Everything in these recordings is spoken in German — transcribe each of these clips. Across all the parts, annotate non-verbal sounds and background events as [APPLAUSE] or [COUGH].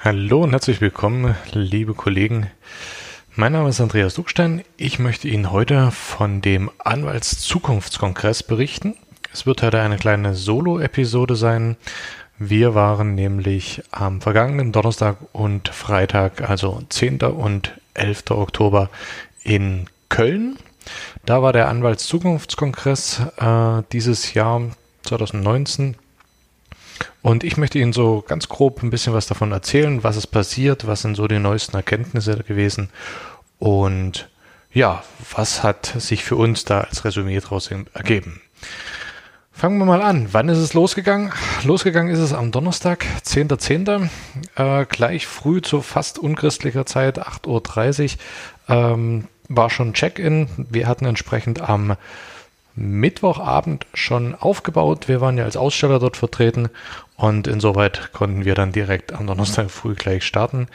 Hallo und herzlich willkommen, liebe Kollegen. Mein Name ist Andreas Duckstein. Ich möchte Ihnen heute von dem Anwaltszukunftskongress berichten. Es wird heute eine kleine Solo-Episode sein. Wir waren nämlich am vergangenen Donnerstag und Freitag, also 10. und 11. Oktober in Köln. Da war der Anwaltszukunftskongress äh, dieses Jahr 2019. Und ich möchte Ihnen so ganz grob ein bisschen was davon erzählen, was ist passiert, was sind so die neuesten Erkenntnisse gewesen und ja, was hat sich für uns da als Resümee daraus ergeben. Fangen wir mal an. Wann ist es losgegangen? Losgegangen ist es am Donnerstag, 10.10., äh, gleich früh zu fast unchristlicher Zeit, 8.30 Uhr, ähm, war schon Check-in. Wir hatten entsprechend am Mittwochabend schon aufgebaut. Wir waren ja als Aussteller dort vertreten und insoweit konnten wir dann direkt am Donnerstag früh gleich starten.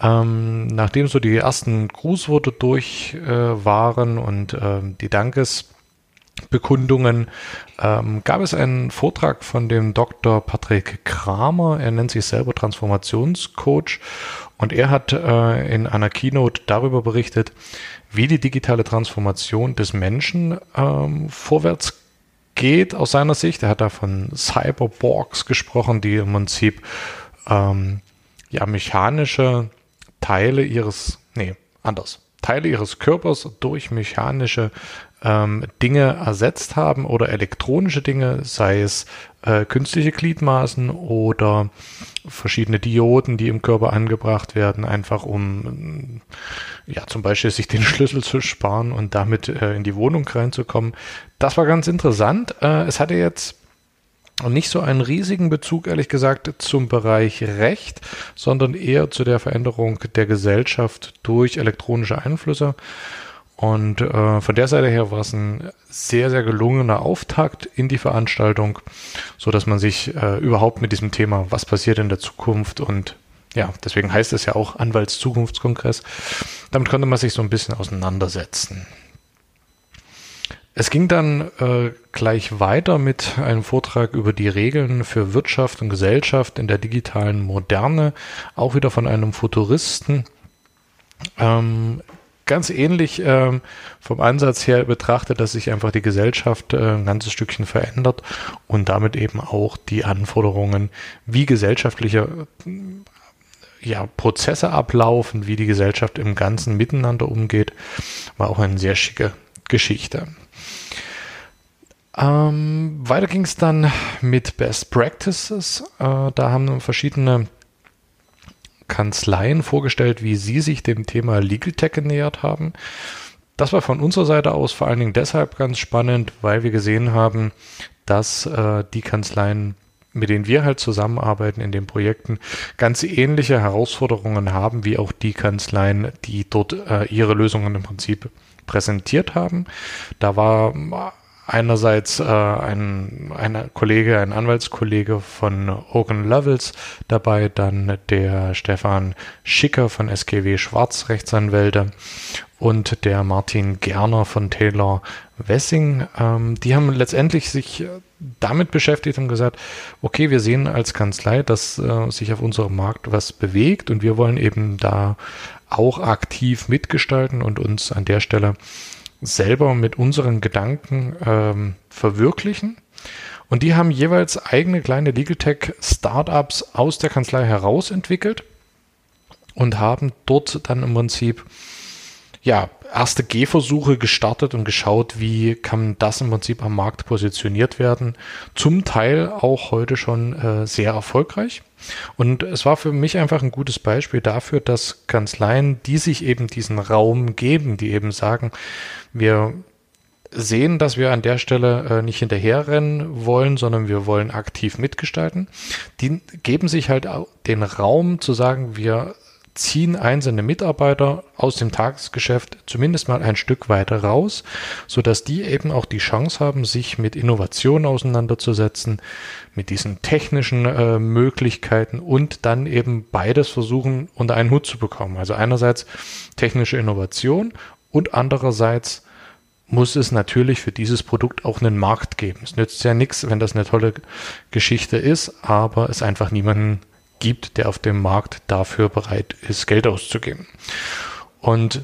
Ähm, nachdem so die ersten Grußworte durch äh, waren und äh, die Dankes Bekundungen ähm, gab es einen Vortrag von dem Dr. Patrick Kramer. Er nennt sich selber Transformationscoach und er hat äh, in einer Keynote darüber berichtet, wie die digitale Transformation des Menschen ähm, vorwärts geht aus seiner Sicht. Er hat da von Cyberborgs gesprochen, die im Prinzip ähm, ja mechanische Teile ihres, nee, anders, Teile ihres Körpers durch mechanische ähm, Dinge ersetzt haben oder elektronische Dinge, sei es äh, künstliche Gliedmaßen oder verschiedene Dioden, die im Körper angebracht werden, einfach um ja zum Beispiel sich den Schlüssel zu sparen und damit äh, in die Wohnung reinzukommen. Das war ganz interessant. Äh, es hatte jetzt nicht so einen riesigen Bezug, ehrlich gesagt, zum Bereich Recht, sondern eher zu der Veränderung der Gesellschaft durch elektronische Einflüsse. Und äh, von der Seite her war es ein sehr, sehr gelungener Auftakt in die Veranstaltung, so dass man sich äh, überhaupt mit diesem Thema, was passiert in der Zukunft und ja, deswegen heißt es ja auch Anwaltszukunftskongress, damit konnte man sich so ein bisschen auseinandersetzen. Es ging dann äh, gleich weiter mit einem Vortrag über die Regeln für Wirtschaft und Gesellschaft in der digitalen Moderne, auch wieder von einem Futuristen. Ähm, ganz ähnlich ähm, vom Ansatz her betrachtet, dass sich einfach die Gesellschaft äh, ein ganzes Stückchen verändert und damit eben auch die Anforderungen, wie gesellschaftliche ja, Prozesse ablaufen, wie die Gesellschaft im Ganzen miteinander umgeht, war auch eine sehr schicke Geschichte. Ähm, weiter ging es dann mit Best Practices. Äh, da haben verschiedene Kanzleien vorgestellt, wie sie sich dem Thema Legal Tech genähert haben. Das war von unserer Seite aus vor allen Dingen deshalb ganz spannend, weil wir gesehen haben, dass äh, die Kanzleien, mit denen wir halt zusammenarbeiten in den Projekten, ganz ähnliche Herausforderungen haben, wie auch die Kanzleien, die dort äh, ihre Lösungen im Prinzip präsentiert haben. Da war einerseits äh, ein, ein Kollege, ein Anwaltskollege von Open Levels dabei, dann der Stefan Schicker von SGW Schwarz Rechtsanwälte und der Martin Gerner von Taylor Wessing. Ähm, die haben letztendlich sich damit beschäftigt und gesagt, okay, wir sehen als Kanzlei, dass äh, sich auf unserem Markt was bewegt und wir wollen eben da auch aktiv mitgestalten und uns an der Stelle selber mit unseren Gedanken ähm, verwirklichen. Und die haben jeweils eigene kleine Legal Tech Startups aus der Kanzlei heraus entwickelt und haben dort dann im Prinzip ja, erste Gehversuche gestartet und geschaut, wie kann das im Prinzip am Markt positioniert werden. Zum Teil auch heute schon äh, sehr erfolgreich. Und es war für mich einfach ein gutes Beispiel dafür, dass Kanzleien, die sich eben diesen Raum geben, die eben sagen, wir sehen, dass wir an der Stelle äh, nicht hinterherrennen wollen, sondern wir wollen aktiv mitgestalten. Die geben sich halt den Raum zu sagen, wir ziehen einzelne Mitarbeiter aus dem Tagesgeschäft zumindest mal ein Stück weiter raus, so dass die eben auch die Chance haben, sich mit Innovationen auseinanderzusetzen, mit diesen technischen äh, Möglichkeiten und dann eben beides versuchen unter einen Hut zu bekommen. Also einerseits technische Innovation und andererseits muss es natürlich für dieses Produkt auch einen Markt geben. Es nützt ja nichts, wenn das eine tolle Geschichte ist, aber es einfach niemanden gibt, der auf dem Markt dafür bereit ist, Geld auszugeben. Und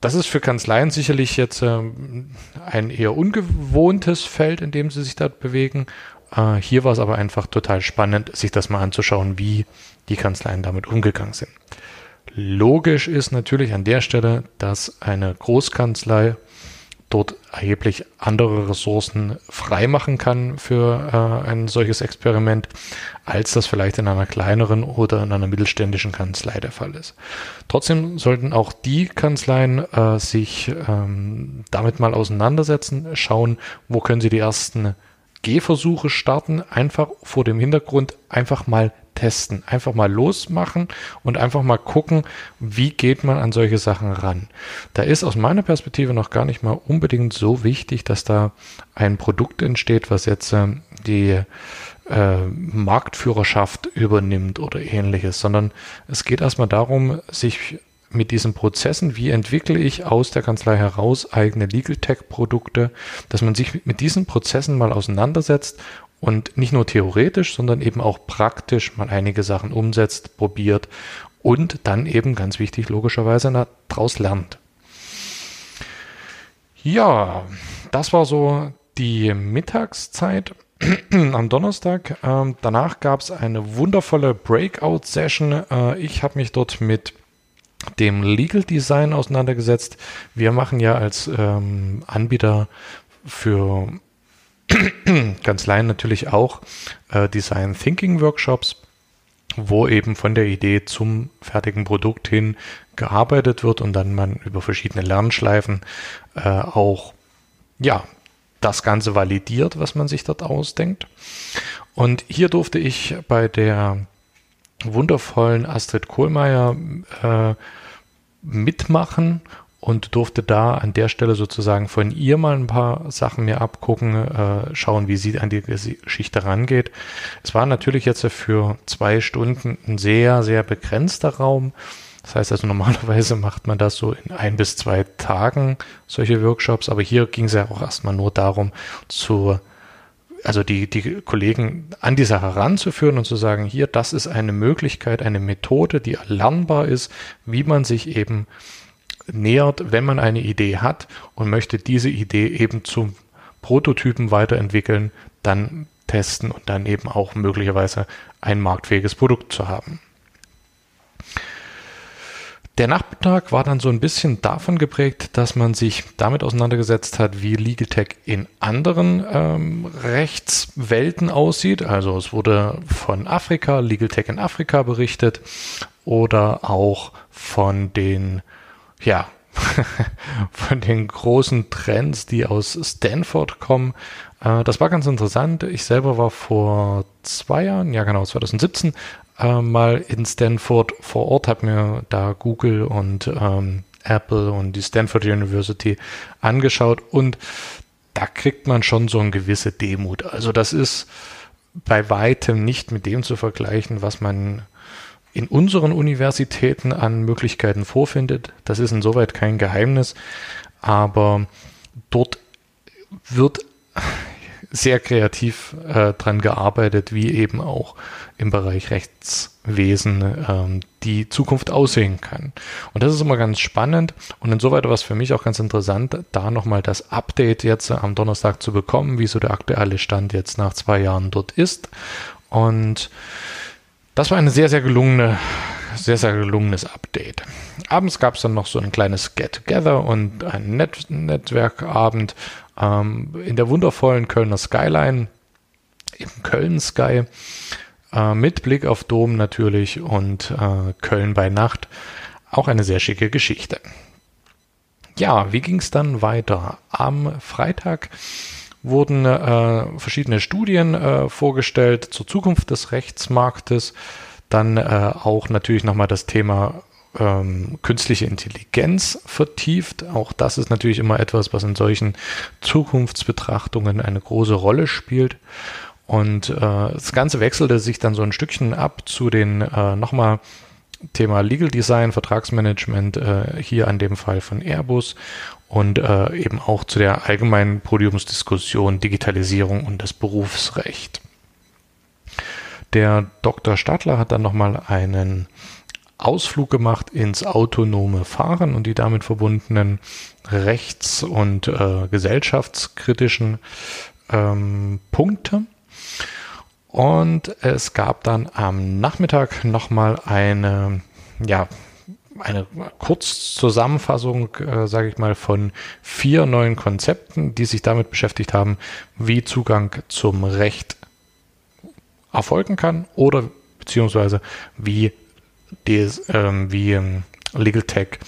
das ist für Kanzleien sicherlich jetzt äh, ein eher ungewohntes Feld, in dem sie sich dort bewegen. Äh, hier war es aber einfach total spannend, sich das mal anzuschauen, wie die Kanzleien damit umgegangen sind. Logisch ist natürlich an der Stelle, dass eine Großkanzlei dort erheblich andere Ressourcen freimachen kann für äh, ein solches Experiment, als das vielleicht in einer kleineren oder in einer mittelständischen Kanzlei der Fall ist. Trotzdem sollten auch die Kanzleien äh, sich ähm, damit mal auseinandersetzen, schauen, wo können sie die ersten Gehversuche starten, einfach vor dem Hintergrund einfach mal testen. Einfach mal losmachen und einfach mal gucken, wie geht man an solche Sachen ran. Da ist aus meiner Perspektive noch gar nicht mal unbedingt so wichtig, dass da ein Produkt entsteht, was jetzt äh, die äh, Marktführerschaft übernimmt oder ähnliches, sondern es geht erstmal darum, sich mit diesen Prozessen, wie entwickle ich aus der Kanzlei heraus eigene Legal Tech Produkte, dass man sich mit diesen Prozessen mal auseinandersetzt und nicht nur theoretisch, sondern eben auch praktisch mal einige Sachen umsetzt, probiert und dann eben ganz wichtig logischerweise daraus lernt. Ja, das war so die Mittagszeit [CLEARS THROAT] am Donnerstag. Ähm, danach gab es eine wundervolle Breakout-Session. Äh, ich habe mich dort mit dem Legal Design auseinandergesetzt. Wir machen ja als ähm, Anbieter für [CLEARS THROAT] Kanzleien natürlich auch äh, Design Thinking Workshops, wo eben von der Idee zum fertigen Produkt hin gearbeitet wird und dann man über verschiedene Lernschleifen äh, auch ja das Ganze validiert, was man sich dort ausdenkt. Und hier durfte ich bei der wundervollen Astrid Kohlmeier äh, mitmachen und durfte da an der Stelle sozusagen von ihr mal ein paar Sachen mir abgucken, äh, schauen, wie sie an die Geschichte rangeht. Es war natürlich jetzt für zwei Stunden ein sehr, sehr begrenzter Raum. Das heißt also normalerweise macht man das so in ein bis zwei Tagen, solche Workshops, aber hier ging es ja auch erstmal nur darum, zu also die, die Kollegen an die Sache ranzuführen und zu sagen, hier, das ist eine Möglichkeit, eine Methode, die erlernbar ist, wie man sich eben nähert, wenn man eine Idee hat und möchte diese Idee eben zum Prototypen weiterentwickeln, dann testen und dann eben auch möglicherweise ein marktfähiges Produkt zu haben. Der Nachmittag war dann so ein bisschen davon geprägt, dass man sich damit auseinandergesetzt hat, wie Legal Tech in anderen ähm, Rechtswelten aussieht. Also es wurde von Afrika, Legal Tech in Afrika berichtet oder auch von den ja, [LAUGHS] von den großen Trends, die aus Stanford kommen. Äh, das war ganz interessant. Ich selber war vor zwei Jahren, ja genau, 2017, äh, mal in Stanford vor Ort, habe mir da Google und ähm, Apple und die Stanford University angeschaut und da kriegt man schon so eine gewisse Demut. Also das ist bei weitem nicht mit dem zu vergleichen, was man in unseren Universitäten an Möglichkeiten vorfindet. Das ist insoweit kein Geheimnis, aber dort wird [LAUGHS] sehr kreativ äh, dran gearbeitet, wie eben auch im Bereich Rechtswesen ähm, die Zukunft aussehen kann. Und das ist immer ganz spannend und insoweit war es für mich auch ganz interessant, da nochmal das Update jetzt am Donnerstag zu bekommen, wie so der aktuelle Stand jetzt nach zwei Jahren dort ist. Und das war eine sehr, sehr gelungene sehr, sehr gelungenes Update. Abends gab es dann noch so ein kleines Get-Together und ein Net Netzwerkabend ähm, in der wundervollen Kölner Skyline, im Köln Sky, äh, mit Blick auf Dom natürlich und äh, Köln bei Nacht. Auch eine sehr schicke Geschichte. Ja, wie ging es dann weiter? Am Freitag wurden äh, verschiedene Studien äh, vorgestellt zur Zukunft des Rechtsmarktes. Dann äh, auch natürlich nochmal das Thema ähm, künstliche Intelligenz vertieft. Auch das ist natürlich immer etwas, was in solchen Zukunftsbetrachtungen eine große Rolle spielt. Und äh, das Ganze wechselte sich dann so ein Stückchen ab zu den äh, nochmal Thema Legal Design, Vertragsmanagement, äh, hier an dem Fall von Airbus und äh, eben auch zu der allgemeinen Podiumsdiskussion Digitalisierung und das Berufsrecht. Der Dr. Stadler hat dann nochmal einen Ausflug gemacht ins autonome Fahren und die damit verbundenen rechts- und äh, gesellschaftskritischen ähm, Punkte. Und es gab dann am Nachmittag nochmal eine, ja, eine Kurzzusammenfassung, äh, sage ich mal, von vier neuen Konzepten, die sich damit beschäftigt haben, wie Zugang zum Recht erfolgen kann oder beziehungsweise wie, des, ähm, wie ähm, Legal Tech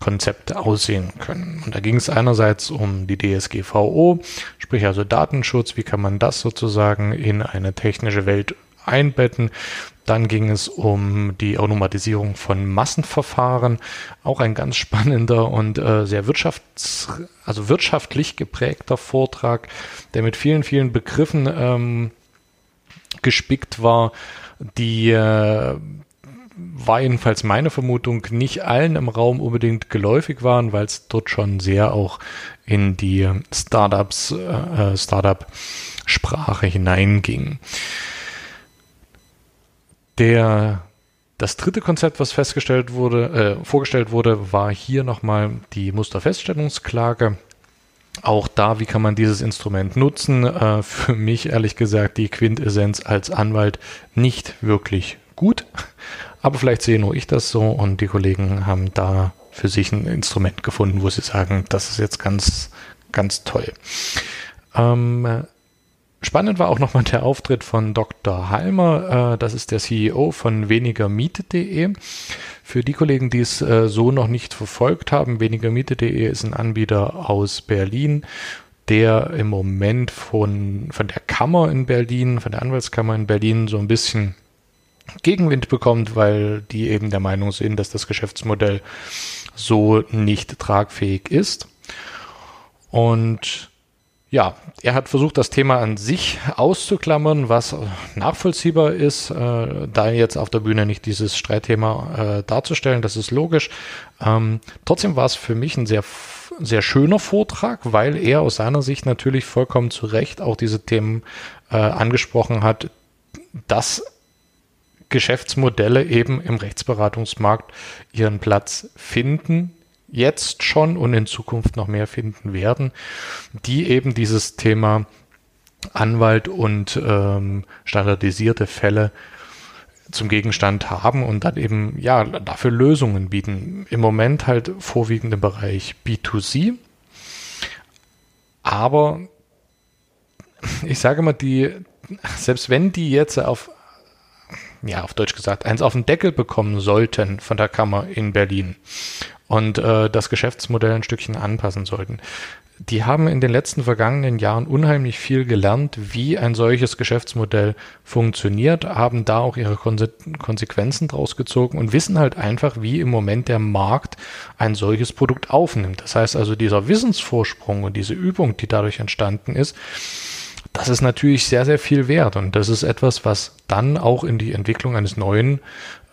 Konzepte aussehen können. Und da ging es einerseits um die DSGVO, sprich also Datenschutz, wie kann man das sozusagen in eine technische Welt einbetten. Dann ging es um die Automatisierung von Massenverfahren, auch ein ganz [LAUGHS] spannender und äh, sehr wirtschafts-, also wirtschaftlich geprägter Vortrag, der mit vielen, vielen Begriffen ähm, gespickt war, die äh, war jedenfalls meine Vermutung, nicht allen im Raum unbedingt geläufig waren, weil es dort schon sehr auch in die Startups, äh, äh, Startup-Sprache hineinging. Der, das dritte Konzept, was festgestellt wurde, äh, vorgestellt wurde, war hier nochmal die Musterfeststellungsklage. Auch da, wie kann man dieses Instrument nutzen? Äh, für mich ehrlich gesagt die Quintessenz als Anwalt nicht wirklich gut. Aber vielleicht sehe nur ich das so und die Kollegen haben da für sich ein Instrument gefunden, wo sie sagen, das ist jetzt ganz, ganz toll. Ähm, spannend war auch nochmal der Auftritt von Dr. Halmer. Äh, das ist der CEO von wenigermiete.de. Für die Kollegen, die es äh, so noch nicht verfolgt haben, wenigermiete.de ist ein Anbieter aus Berlin, der im Moment von, von der Kammer in Berlin, von der Anwaltskammer in Berlin so ein bisschen Gegenwind bekommt, weil die eben der Meinung sind, dass das Geschäftsmodell so nicht tragfähig ist. Und ja, er hat versucht, das Thema an sich auszuklammern, was nachvollziehbar ist, äh, da jetzt auf der Bühne nicht dieses Streitthema äh, darzustellen, das ist logisch. Ähm, trotzdem war es für mich ein sehr, sehr schöner Vortrag, weil er aus seiner Sicht natürlich vollkommen zu Recht auch diese Themen äh, angesprochen hat, dass Geschäftsmodelle eben im Rechtsberatungsmarkt ihren Platz finden, jetzt schon und in Zukunft noch mehr finden werden, die eben dieses Thema Anwalt und ähm, standardisierte Fälle zum Gegenstand haben und dann eben ja dafür Lösungen bieten. Im Moment halt vorwiegend im Bereich B2C, aber ich sage mal, die, selbst wenn die jetzt auf ja, auf Deutsch gesagt, eins auf den Deckel bekommen sollten von der Kammer in Berlin und äh, das Geschäftsmodell ein Stückchen anpassen sollten. Die haben in den letzten vergangenen Jahren unheimlich viel gelernt, wie ein solches Geschäftsmodell funktioniert, haben da auch ihre Konse Konsequenzen draus gezogen und wissen halt einfach, wie im Moment der Markt ein solches Produkt aufnimmt. Das heißt also, dieser Wissensvorsprung und diese Übung, die dadurch entstanden ist, das ist natürlich sehr, sehr viel wert. Und das ist etwas, was dann auch in die Entwicklung eines neuen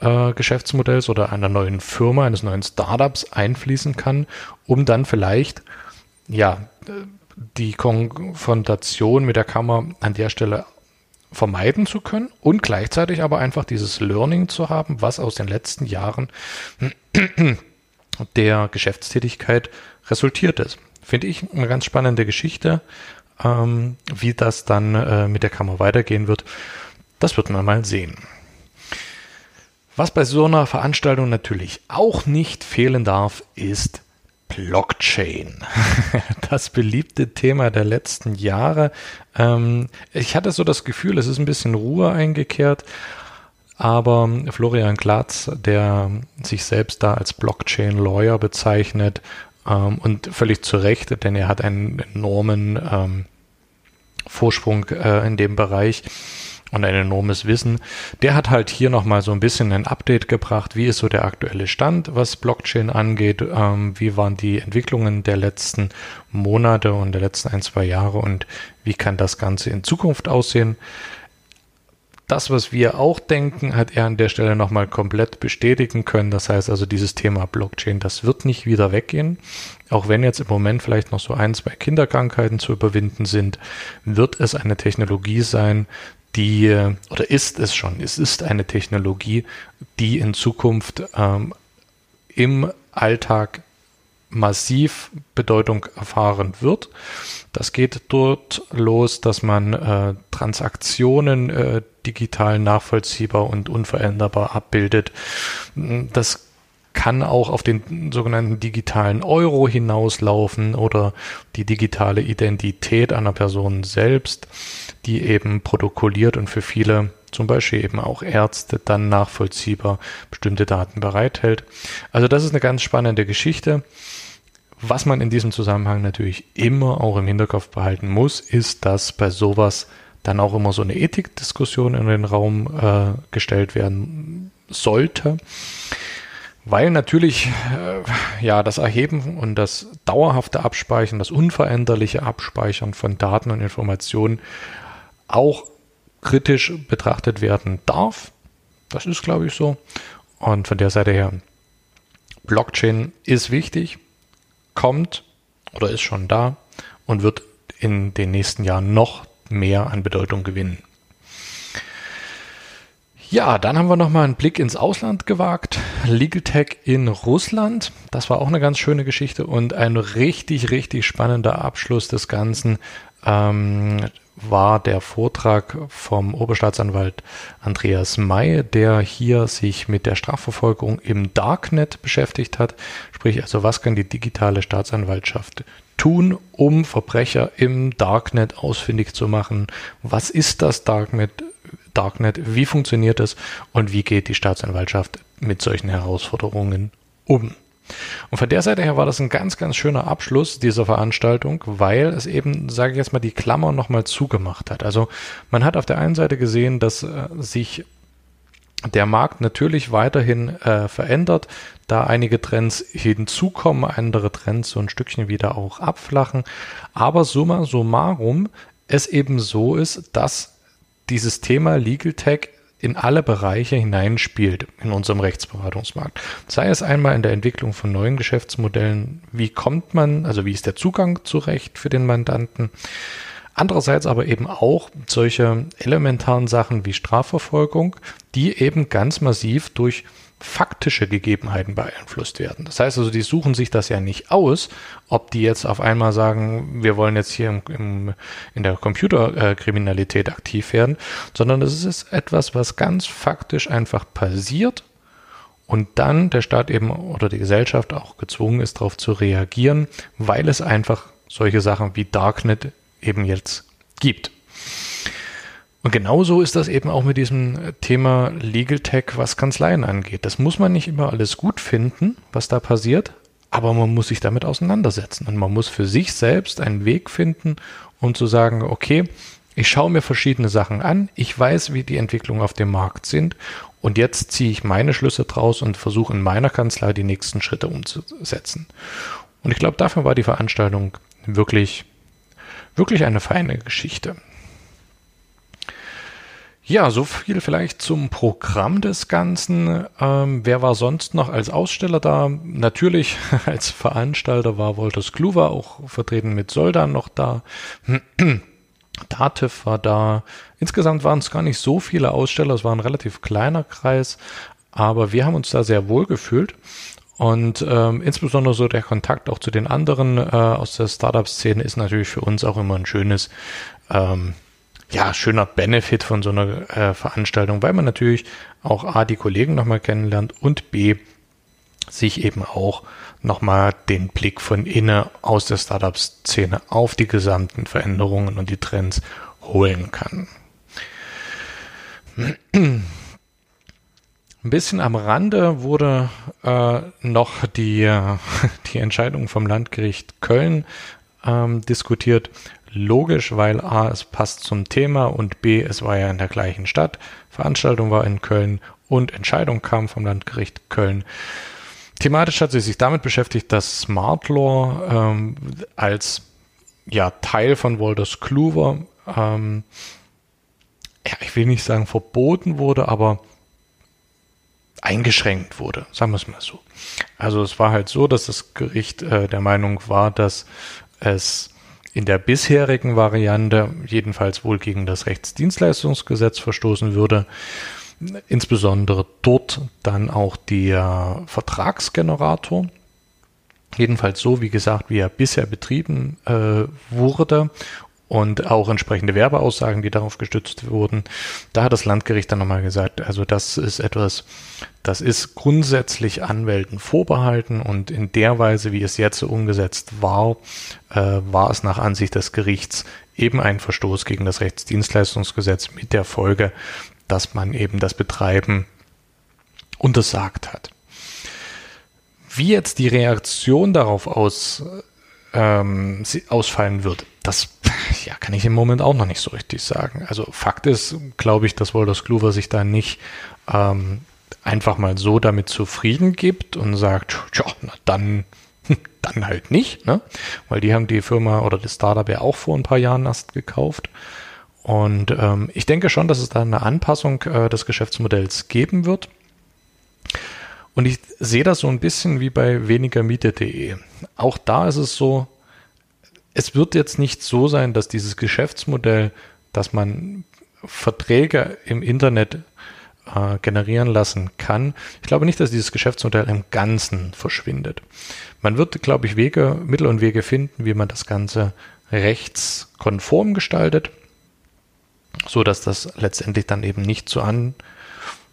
äh, Geschäftsmodells oder einer neuen Firma, eines neuen Startups einfließen kann, um dann vielleicht, ja, die Konfrontation mit der Kammer an der Stelle vermeiden zu können und gleichzeitig aber einfach dieses Learning zu haben, was aus den letzten Jahren [CLEARS THROAT] der Geschäftstätigkeit resultiert ist. Finde ich eine ganz spannende Geschichte. Ähm, wie das dann äh, mit der Kammer weitergehen wird, das wird man mal sehen. Was bei so einer Veranstaltung natürlich auch nicht fehlen darf, ist Blockchain. [LAUGHS] Das beliebte Thema der letzten Jahre. Ähm, ich hatte so das Gefühl, es ist ein bisschen Ruhe eingekehrt. Aber Florian Glatz, der sich selbst da als Blockchain-Lawyer bezeichnet ähm, und völlig zu Recht, denn er hat einen enormen ähm, Vorsprung äh, in dem Bereich, und ein enormes Wissen. Der hat halt hier nochmal so ein bisschen ein Update gebracht. Wie ist so der aktuelle Stand, was Blockchain angeht? Ähm, wie waren die Entwicklungen der letzten Monate und der letzten ein, zwei Jahre und wie kann das Ganze in Zukunft aussehen? Das, was wir auch denken, hat er an der Stelle nochmal komplett bestätigen können. Das heißt also, dieses Thema Blockchain, das wird nicht wieder weggehen. Auch wenn jetzt im Moment vielleicht noch so ein, zwei Kinderkrankheiten zu überwinden sind, wird es eine Technologie sein, die, oder ist es schon, es ist eine Technologie, die in Zukunft ähm, im Alltag massiv Bedeutung erfahren wird. Das geht dort los, dass man äh, Transaktionen äh, digital nachvollziehbar und unveränderbar abbildet. Das kann auch auf den sogenannten digitalen Euro hinauslaufen oder die digitale Identität einer Person selbst, die eben protokolliert und für viele, zum Beispiel eben auch Ärzte, dann nachvollziehbar bestimmte Daten bereithält. Also das ist eine ganz spannende Geschichte. Was man in diesem Zusammenhang natürlich immer auch im Hinterkopf behalten muss, ist, dass bei sowas dann auch immer so eine Ethikdiskussion in den Raum äh, gestellt werden sollte. Weil natürlich äh, ja das Erheben und das dauerhafte Abspeichern, das unveränderliche Abspeichern von Daten und Informationen auch kritisch betrachtet werden darf. Das ist, glaube ich, so. Und von der Seite her, Blockchain ist wichtig, kommt oder ist schon da und wird in den nächsten Jahren noch mehr an Bedeutung gewinnen. Ja, dann haben wir nochmal einen Blick ins Ausland gewagt. Legal Tech in Russland. Das war auch eine ganz schöne Geschichte und ein richtig, richtig spannender Abschluss des Ganzen ähm, war der Vortrag vom Oberstaatsanwalt Andreas May, der hier sich mit der Strafverfolgung im Darknet beschäftigt hat. Sprich, also was kann die digitale Staatsanwaltschaft tun, um Verbrecher im Darknet ausfindig zu machen? Was ist das Darknet? Darknet, wie funktioniert es und wie geht die Staatsanwaltschaft mit solchen Herausforderungen um. Und von der Seite her war das ein ganz, ganz schöner Abschluss dieser Veranstaltung, weil es eben, sage ich jetzt mal, die Klammer nochmal zugemacht hat. Also man hat auf der einen Seite gesehen, dass äh, sich der Markt natürlich weiterhin äh, verändert, da einige Trends hinzukommen, andere Trends so ein Stückchen wieder auch abflachen. Aber summa summarum es eben so ist, dass dieses Thema Legal Tech in alle Bereiche hineinspielt in unserem Rechtsberatungsmarkt. Sei es einmal in der Entwicklung von neuen Geschäftsmodellen, wie kommt man, also wie ist der Zugang zu Recht für den Mandanten, Andererseits aber eben auch solche elementaren Sachen wie Strafverfolgung, die eben ganz massiv durch faktische Gegebenheiten beeinflusst werden. Das heißt also, die suchen sich das ja nicht aus, ob die jetzt auf einmal sagen, wir wollen jetzt hier im, im, in der Computerkriminalität aktiv werden, sondern das ist etwas, was ganz faktisch einfach passiert und dann der Staat eben oder die Gesellschaft auch gezwungen ist, darauf zu reagieren, weil es einfach solche Sachen wie Darknet eben jetzt gibt. Und genauso ist das eben auch mit diesem Thema Legal Tech, was Kanzleien angeht. Das muss man nicht immer alles gut finden, was da passiert, aber man muss sich damit auseinandersetzen und man muss für sich selbst einen Weg finden, um zu sagen, okay, ich schaue mir verschiedene Sachen an, ich weiß, wie die Entwicklungen auf dem Markt sind und jetzt ziehe ich meine Schlüsse draus und versuche in meiner Kanzlei die nächsten Schritte umzusetzen. Und ich glaube, dafür war die Veranstaltung wirklich, wirklich eine feine Geschichte. Ja, so viel vielleicht zum Programm des Ganzen. Ähm, wer war sonst noch als Aussteller da? Natürlich [LAUGHS] als Veranstalter war Wolters Kluwer auch vertreten mit Soldan noch da. [CLEARS THROAT] Dativ war da. Insgesamt waren es gar nicht so viele Aussteller, es war ein relativ kleiner Kreis, aber wir haben uns da sehr wohl gefühlt. Und ähm, insbesondere so der Kontakt auch zu den anderen äh, aus der Startup-Szene ist natürlich für uns auch immer ein schönes ähm, ja, schöner Benefit von so einer äh, Veranstaltung, weil man natürlich auch A, die Kollegen nochmal kennenlernt und B, sich eben auch nochmal den Blick von innen aus der Startup-Szene auf die gesamten Veränderungen und die Trends holen kann. Ein bisschen am Rande wurde äh, noch die, äh, [LAUGHS] die Entscheidung vom Landgericht Köln ähm, diskutiert. Logisch, weil A, es passt zum Thema und B, es war ja in der gleichen Stadt. Veranstaltung war in Köln und Entscheidung kam vom Landgericht Köln. Thematisch hat sie sich damit beschäftigt, dass Smart Law ähm, als ja, Teil von Walters Kluwer, ähm, ja, ich will nicht sagen verboten wurde, aber eingeschränkt wurde, sagen wir es mal so. Also es war halt so, dass das Gericht äh, der Meinung war, dass es in der bisherigen Variante jedenfalls wohl gegen das Rechtsdienstleistungsgesetz verstoßen würde insbesondere dort dann auch der Vertragsgenerator. Jedenfalls so, wie gesagt, wie er bisher betrieben äh, wurde und auch entsprechende Werbeaussagen, die darauf gestützt wurden. Da hat das Landgericht dann nochmal gesagt, also das ist etwas, das ist grundsätzlich Anwälten vorbehalten und in der Weise, wie es jetzt umgesetzt war, äh, war es nach Ansicht des Gerichts eben ein Verstoß gegen das Rechtsdienstleistungsgesetz mit der Folge, dass man eben das Betreiben untersagt hat. Wie jetzt die Reaktion darauf aus, ähm, ausfallen wird, das [LAUGHS] ja, kann ich im Moment auch noch nicht so richtig sagen. Also Fakt ist, glaube ich, dass Wolters Kluwer sich da nicht ähm, einfach mal so damit zufrieden gibt und sagt, tja, na dann, [LAUGHS] dann halt nicht, ne? Weil die haben die Firma oder das Startup ja auch vor ein paar Jahren erst gekauft. Und ähm, ich denke schon, dass es da eine Anpassung äh, des Geschäftsmodells geben wird. Und ich sehe das so ein bisschen wie bei wenigermiete.de. Auch da ist es so, es wird jetzt nicht so sein, dass dieses Geschäftsmodell, dass man Verträge im Internet äh, generieren lassen kann. Ich glaube nicht, dass dieses Geschäftsmodell im Ganzen verschwindet. Man wird, glaube ich, Wege, Mittel und Wege finden, wie man das Ganze rechtskonform gestaltet so dass das letztendlich dann eben nicht zu an,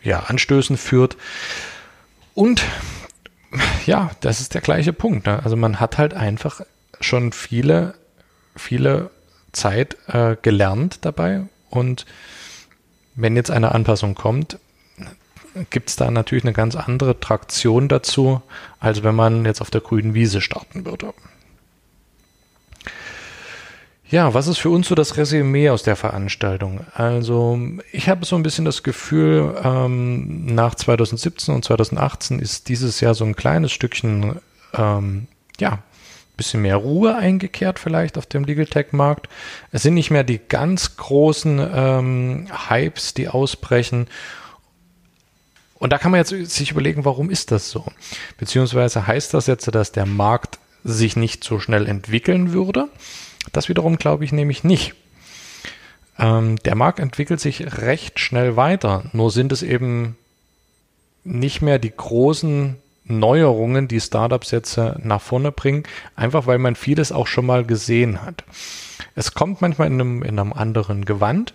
ja, Anstößen führt. Und ja, das ist der gleiche Punkt. Ne? Also man hat halt einfach schon viele, viele Zeit äh, gelernt dabei und wenn jetzt eine Anpassung kommt, gibt es da natürlich eine ganz andere Traktion dazu, als wenn man jetzt auf der grünen Wiese starten würde. Ja, was ist für uns so das Resümee aus der Veranstaltung? Also ich habe so ein bisschen das Gefühl, ähm, nach 2017 und 2018 ist dieses Jahr so ein kleines Stückchen, ähm, ja, bisschen mehr Ruhe eingekehrt vielleicht auf dem Legal Tech Markt. Es sind nicht mehr die ganz großen ähm, Hypes, die ausbrechen. Und da kann man jetzt sich überlegen, warum ist das so? Beziehungsweise heißt das jetzt, dass der Markt sich nicht so schnell entwickeln würde? Das wiederum glaube ich nämlich nicht. Ähm, der Markt entwickelt sich recht schnell weiter, nur sind es eben nicht mehr die großen Neuerungen, die Startups jetzt äh, nach vorne bringen, einfach weil man vieles auch schon mal gesehen hat. Es kommt manchmal in einem, in einem anderen Gewand,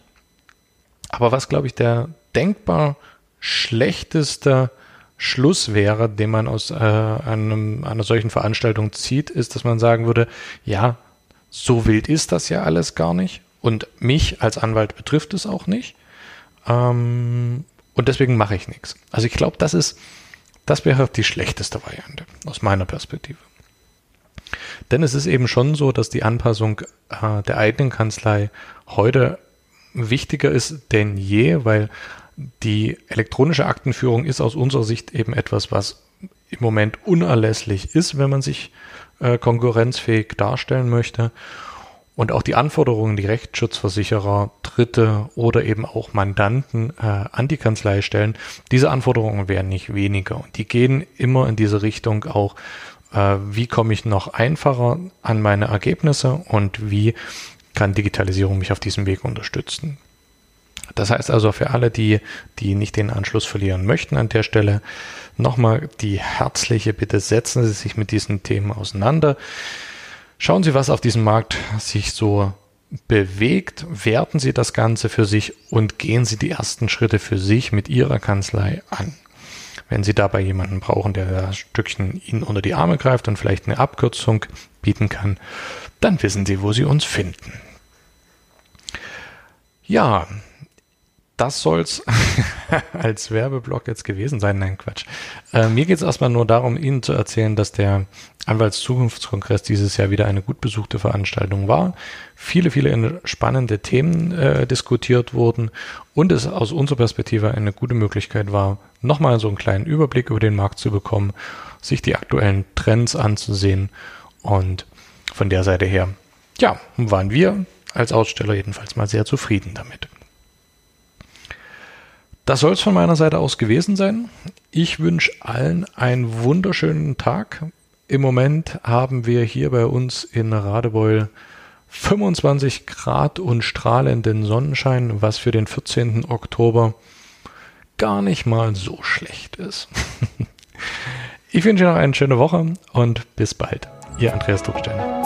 aber was, glaube ich, der denkbar schlechteste Schluss wäre, den man aus äh, einem, einer solchen Veranstaltung zieht, ist, dass man sagen würde, ja, so wild ist das ja alles gar nicht. Und mich als Anwalt betrifft es auch nicht. Ähm, und deswegen mache ich nichts. Also ich glaube, das ist, das wäre die schlechteste Variante aus meiner Perspektive. Denn es ist eben schon so, dass die Anpassung äh, der eigenen Kanzlei heute wichtiger ist denn je, weil die elektronische Aktenführung ist aus unserer Sicht eben etwas, was im Moment unerlässlich ist, wenn man sich äh, konkurrenzfähig darstellen möchte. Und auch die Anforderungen, die Rechtsschutzversicherer, Dritte oder eben auch Mandanten äh, an die Kanzlei stellen, diese Anforderungen werden nicht weniger. Und die gehen immer in diese Richtung auch, äh, wie komme ich noch einfacher an meine Ergebnisse und wie kann Digitalisierung mich auf diesem Weg unterstützen. Das heißt also für alle, die, die nicht den Anschluss verlieren möchten an der Stelle, nochmal die herzliche Bitte, setzen Sie sich mit diesen Themen auseinander. Schauen Sie, was auf diesem Markt sich so bewegt, werten Sie das Ganze für sich und gehen Sie die ersten Schritte für sich mit Ihrer Kanzlei an. Wenn Sie dabei jemanden brauchen, der das Stückchen Ihnen unter die Arme greift und vielleicht eine Abkürzung bieten kann, dann wissen Sie, wo Sie uns finden. Ja, das soll's [LAUGHS] als Werbeblock jetzt gewesen sein. Nein, Quatsch. Äh, mir geht es erstmal nur darum, Ihnen zu erzählen, dass der Anwaltszukunftskongress dieses Jahr wieder eine gut besuchte Veranstaltung war. Viele, viele spannende Themen äh, diskutiert wurden und es aus unserer Perspektive eine gute Möglichkeit war, nochmal so einen kleinen Überblick über den Markt zu bekommen, sich die aktuellen Trends anzusehen und von der Seite her, ja, waren wir als Aussteller jedenfalls mal sehr zufrieden damit. Das soll es von meiner Seite aus gewesen sein. Ich wünsche allen einen wunderschönen Tag. Im Moment haben wir hier bei uns in Radebeul 25 Grad und strahlenden Sonnenschein, was für den 14. Oktober gar nicht mal so schlecht ist. [LAUGHS] ich wünsche noch eine schöne Woche und bis bald. Ihr Andreas Druckstein.